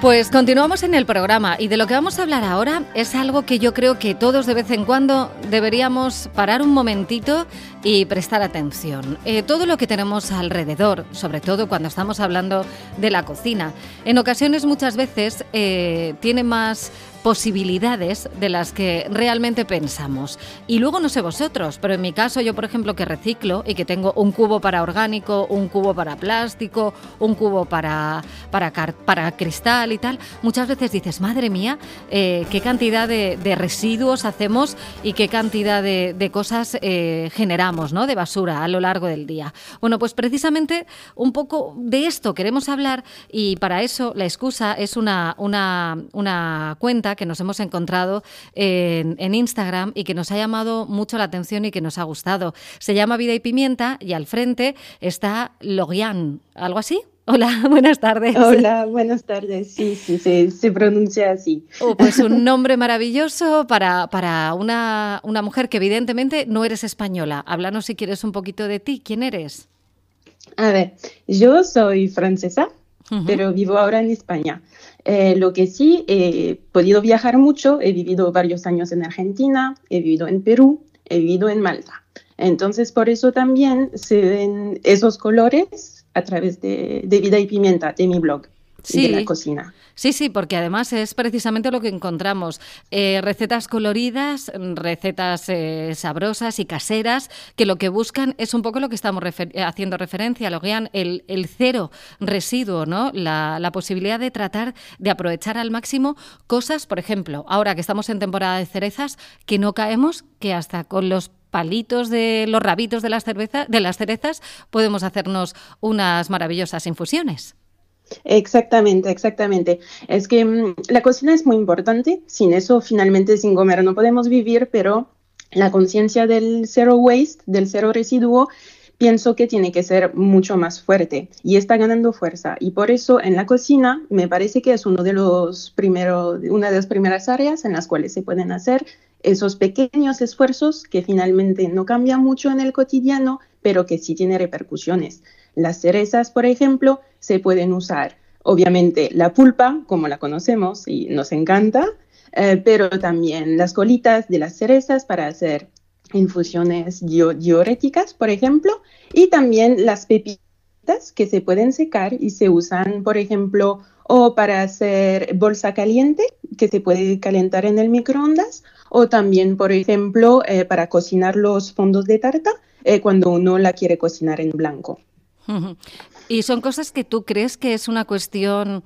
Pues continuamos en el programa y de lo que vamos a hablar ahora es algo que yo creo que todos de vez en cuando deberíamos parar un momentito y prestar atención. Eh, todo lo que tenemos alrededor, sobre todo cuando estamos hablando de la cocina, en ocasiones muchas veces eh, tiene más posibilidades de las que realmente pensamos. Y luego no sé vosotros, pero en mi caso yo por ejemplo que reciclo y que tengo un cubo para orgánico, un cubo para plástico, un cubo para, para, para cristal y tal, muchas veces dices, madre mía, eh, qué cantidad de, residuos hacemos y qué cantidad de, cosas eh, generamos, ¿no? De basura a lo largo del día. Bueno, pues precisamente un poco de esto queremos hablar y para eso la excusa es una, una, una cuenta que nos hemos encontrado en, Instagram y que nos ha llamado mucho la atención y que nos ha gustado. Se llama Vida y Pimienta y al frente está Logian, ¿algo así? Hola, buenas tardes. Hola, buenas tardes. Sí, sí, se pronuncia así. Oh, pues un nombre maravilloso para, para una, una, mujer que evidentemente no eres española. Háblanos si quieres un poquito de ti. ¿Quién eres? A ver, yo soy francesa, pero vivo ahora en España. Eh, lo que sí, he podido viajar mucho, he vivido varios años en Argentina, he vivido en Perú, he vivido en Malta. Entonces, por eso también se ven esos colores a través de, de Vida y Pimienta, de mi blog sí. de la cocina. Sí, sí, porque además es precisamente lo que encontramos. Eh, recetas coloridas, recetas eh, sabrosas y caseras, que lo que buscan es un poco lo que estamos eh, haciendo referencia, lo que el, el cero residuo, ¿no? La, la posibilidad de tratar de aprovechar al máximo cosas, por ejemplo, ahora que estamos en temporada de cerezas, que no caemos, que hasta con los palitos de los rabitos de las, cerveza, de las cerezas podemos hacernos unas maravillosas infusiones. Exactamente, exactamente. Es que mm, la cocina es muy importante. Sin eso, finalmente, sin comer no podemos vivir, pero la conciencia del zero waste, del cero residuo, pienso que tiene que ser mucho más fuerte y está ganando fuerza. Y por eso en la cocina me parece que es uno de los primeros, una de las primeras áreas en las cuales se pueden hacer esos pequeños esfuerzos que finalmente no cambian mucho en el cotidiano, pero que sí tienen repercusiones. Las cerezas, por ejemplo, se pueden usar, obviamente, la pulpa, como la conocemos y nos encanta, eh, pero también las colitas de las cerezas para hacer infusiones diuréticas, por ejemplo, y también las pepitas que se pueden secar y se usan, por ejemplo, o para hacer bolsa caliente, que se puede calentar en el microondas, o también, por ejemplo, eh, para cocinar los fondos de tarta eh, cuando uno la quiere cocinar en blanco. Y son cosas que tú crees que es una cuestión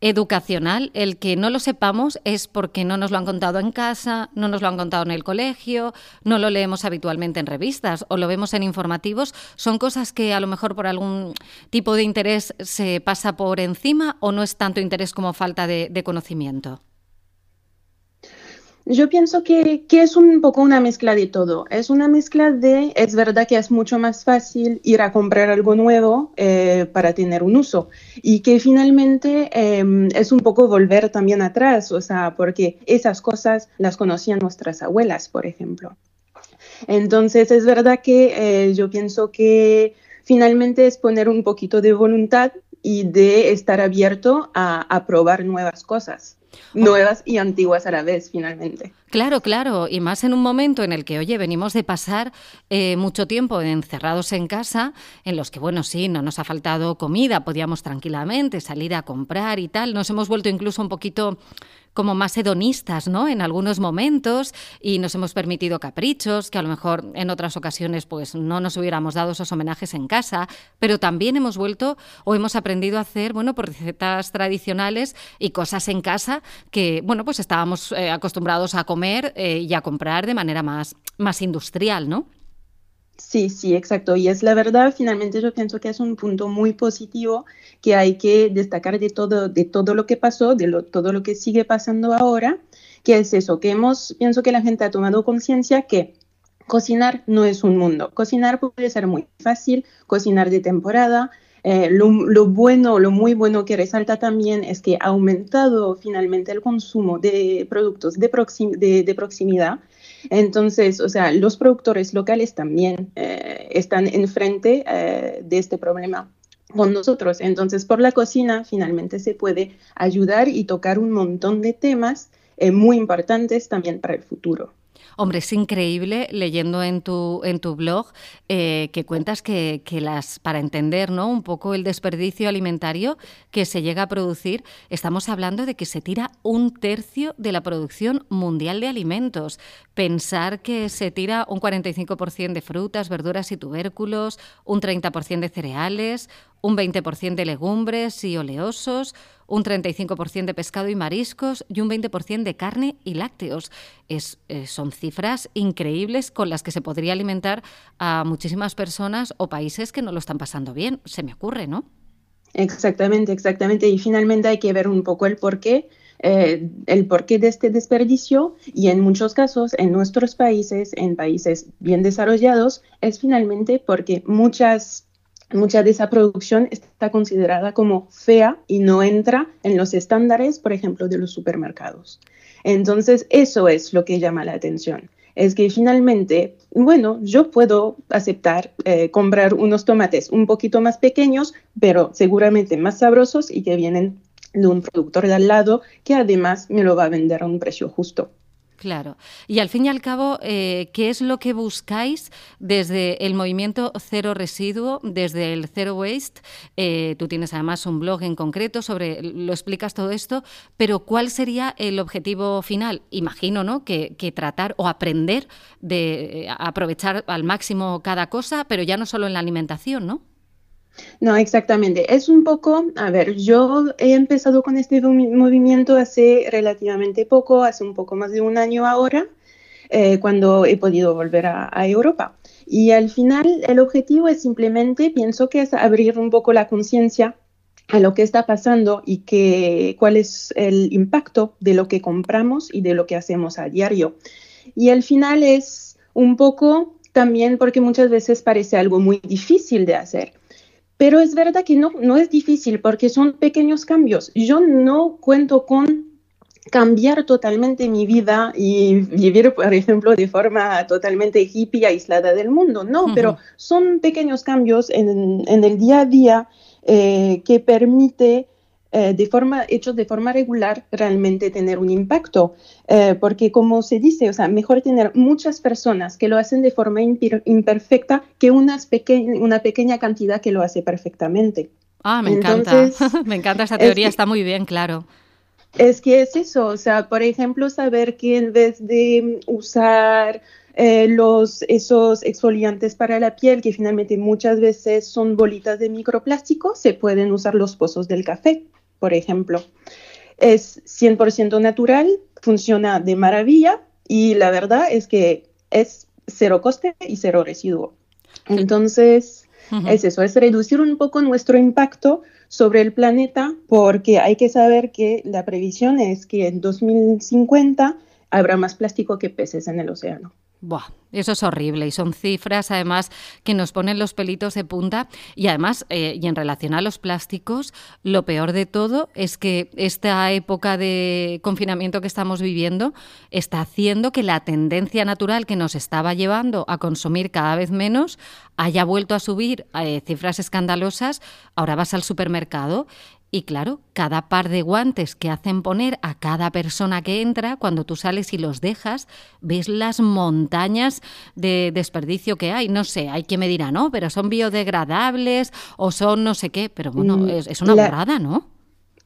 educacional, el que no lo sepamos es porque no nos lo han contado en casa, no nos lo han contado en el colegio, no lo leemos habitualmente en revistas o lo vemos en informativos. ¿Son cosas que a lo mejor por algún tipo de interés se pasa por encima o no es tanto interés como falta de, de conocimiento? Yo pienso que, es un poco una mezcla de todo. Es una mezcla de, es verdad que es mucho más fácil ir a comprar algo nuevo eh, para tener un uso y que finalmente em, es un poco volver también atrás, o sea, porque esas cosas las conocían nuestras abuelas, por ejemplo. Entonces, es verdad que eh, yo pienso que finalmente es poner un poquito de voluntad y de estar abierto a, a probar nuevas cosas nuevas y antiguas a la vez, finalmente. Claro, claro, y más en un momento en el que, oye, venimos de pasar eh, mucho tiempo encerrados en casa, en los que, bueno, sí, no nos ha faltado comida, podíamos tranquilamente salir a comprar y tal, nos hemos vuelto incluso un poquito como más hedonistas, ¿no? En algunos momentos y nos hemos permitido caprichos que a lo mejor en otras ocasiones pues no nos hubiéramos dado esos homenajes en casa, pero también hemos vuelto o hemos aprendido a hacer, bueno, por recetas tradicionales y cosas en casa que, bueno, pues estábamos eh, acostumbrados a comer eh, y a comprar de manera más, más industrial, ¿no? Sí, sí, exacto. Y es la verdad, finalmente yo pienso que es un punto muy positivo que hay que destacar de todo, de todo lo que pasó, de todo lo que sigue pasando ahora, que es eso, que hemos, pienso que la gente ha tomado conciencia que cocinar no es un mundo. Cocinar puede ser muy fácil, cocinar de temporada. Eh, lo, bueno, lo muy bueno que resalta también es que ha aumentado finalmente el consumo de productos de, de proximidad entonces, o sea, los productores locales también eh, están enfrente eh, de este problema con nosotros. Entonces, por la cocina finalmente se puede ayudar y tocar un montón de temas eh, muy importantes también para el futuro. Hombre, es increíble leyendo en tu, en tu blog eh, que cuentas que, las, para entender ¿no? un poco el desperdicio alimentario que se llega a producir, estamos hablando de que se tira un tercio de la producción mundial de alimentos. Pensar que se tira un 45% de frutas, verduras y tubérculos, un 30% de cereales, un 20% de legumbres y oleosos, un 35% de pescado y mariscos y un 20% de carne y lácteos. Es, eh, son cifras increíbles con las que se podría alimentar a muchísimas personas o países que no lo están pasando bien, se me ocurre, ¿no? Exactamente, exactamente. Y finalmente hay que ver un poco el porqué. Eh, el porqué de este desperdicio y en muchos casos en nuestros países, en países bien desarrollados, es finalmente porque muchas Mucha de esa producción está considerada como fea y no entra en los estándares, por ejemplo, de los supermercados. Entonces, eso es lo que llama la atención. Es que finalmente, bueno, yo puedo aceptar eh, comprar unos tomates un poquito más pequeños, pero seguramente más sabrosos y que vienen de un productor de al lado que además me lo va a vender a un precio justo. Claro. Y al fin y al cabo, eh, ¿qué es lo que buscáis desde el movimiento Cero Residuo, desde el Zero Waste? Eh, tú tienes además un blog en concreto sobre, lo explicas todo esto, pero ¿cuál sería el objetivo final? Imagino, ¿no? Que, que tratar o aprender de eh, aprovechar al máximo cada cosa, pero ya no solo en la alimentación, ¿no? No, exactamente. Es un poco, a ver, yo he empezado con este movimiento hace relativamente poco, hace un poco más de un año ahora, eh, cuando he podido volver a, Europa. Y al final el objetivo es simplemente, pienso que es abrir un poco la conciencia a lo que está pasando y que, cuál es el impacto de lo que compramos y de lo que hacemos a diario. Y al final es un poco también porque muchas veces parece algo muy difícil de hacer. Pero es verdad que no, no es difícil porque son pequeños cambios. Yo no cuento con cambiar totalmente mi vida y vivir, por ejemplo, de forma totalmente hippie, aislada del mundo. No, pero son pequeños cambios en, en, el día a día eh, que permite eh, de forma, hechos de forma regular realmente tener un impacto. Eh, porque como se dice, o sea, mejor tener muchas personas que lo hacen de forma imperfecta que unas una pequeña cantidad que lo hace perfectamente. Ah, me encanta. me encanta esa teoría, está muy bien, claro. Es que es eso, o sea, por ejemplo, saber que en vez de usar eh, los, esos exfoliantes para la piel, que finalmente muchas veces son bolitas de microplástico, se pueden usar los pozos del café por ejemplo. Es 100% natural, funciona de maravilla y la verdad es que es cero coste y cero residuo. Entonces, es eso, es reducir un poco nuestro impacto sobre el planeta porque hay que saber que la previsión es que en 2050 habrá más plástico que peces en el océano. Buah, eso es horrible y son cifras además que nos ponen los pelitos de punta y además, eh, y en relación a los plásticos, lo peor de todo es que esta época de confinamiento que estamos viviendo está haciendo que la tendencia natural que nos estaba llevando a consumir cada vez menos haya vuelto a subir eh, cifras escandalosas. Ahora vas al supermercado y claro, cada par de guantes que hacen poner a cada persona que entra, cuando tú sales y los dejas, ves las montañas de desperdicio que hay. No sé, hay quien me dirá, no, pero son biodegradables o son no sé qué, pero bueno, mm, es, una borrada, ¿no?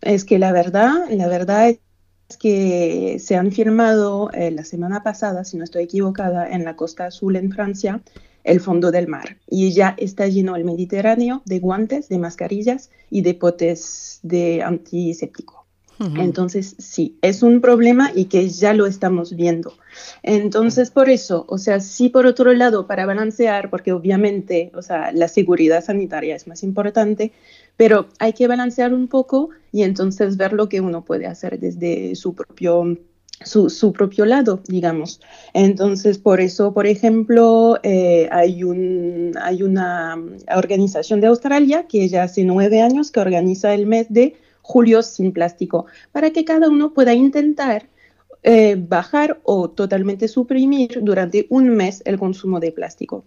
Es que la verdad, la verdad es que se han firmado eh, la semana pasada, si no estoy equivocada, en la costa azul en Francia, el fondo del mar y ya está lleno el Mediterráneo de guantes, de mascarillas y de potes de antiséptico. Entonces, sí, es un problema y que ya lo estamos viendo. Entonces, por eso, o sea, sí, por otro lado, para balancear, porque obviamente, o sea, la seguridad sanitaria es más importante, pero hay que balancear un poco y entonces ver lo que uno puede hacer desde su propio su, propio lado, digamos. Entonces, por eso, por ejemplo, eh, hay, un, hay una organización de Australia que ya hace nueve años que organiza el mes de Julio sin plástico, para que cada uno pueda intentar eh, bajar o totalmente suprimir durante un mes el consumo de plástico.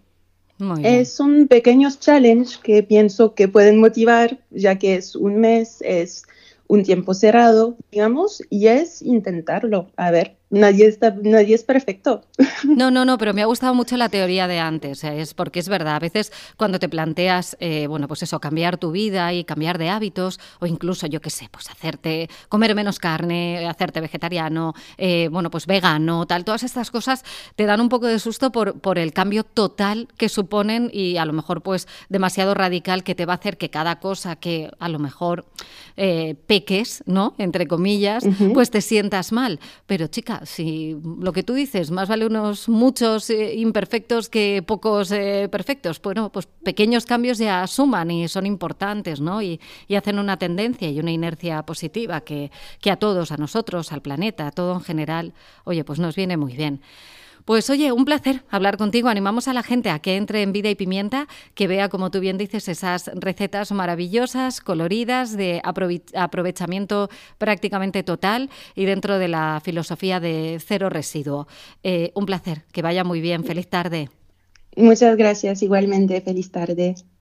son pequeños challenges que pienso que pueden motivar, ya que es un mes, es un tiempo cerrado, digamos, y es intentarlo. A ver, nadie, está, nadie es perfecto. No, no, no, pero me ha gustado mucho la teoría de antes, ¿eh? es porque es verdad, a veces cuando te planteas, eh, bueno, pues eso, cambiar tu vida y cambiar de hábitos, o incluso, yo qué sé, pues hacerte, comer menos carne, hacerte vegetariano, eh, bueno, pues vegano, tal, todas estas cosas te dan un poco de susto por, por el cambio total que suponen y a lo mejor pues demasiado radical que te va a hacer que cada cosa que a lo mejor peques, ¿no? Entre comillas, pues te sientas mal. Pero chica, si lo que tú dices, más vale unos muchos eh, imperfectos que pocos eh, perfectos, bueno, pues pequeños cambios ya suman y son importantes, ¿no? Y, hacen una tendencia y una inercia positiva que, que a todos, a nosotros, al planeta, a todo en general, oye, pues nos viene muy bien. Pues oye, un placer hablar contigo. Animamos a la gente a que entre en Vida y Pimienta, que vea, como tú bien dices, esas recetas maravillosas, coloridas, de aprovechamiento prácticamente total y dentro de la filosofía de cero residuo. Eh, un placer, que vaya muy bien. Feliz tarde. Muchas gracias, igualmente. Feliz tarde.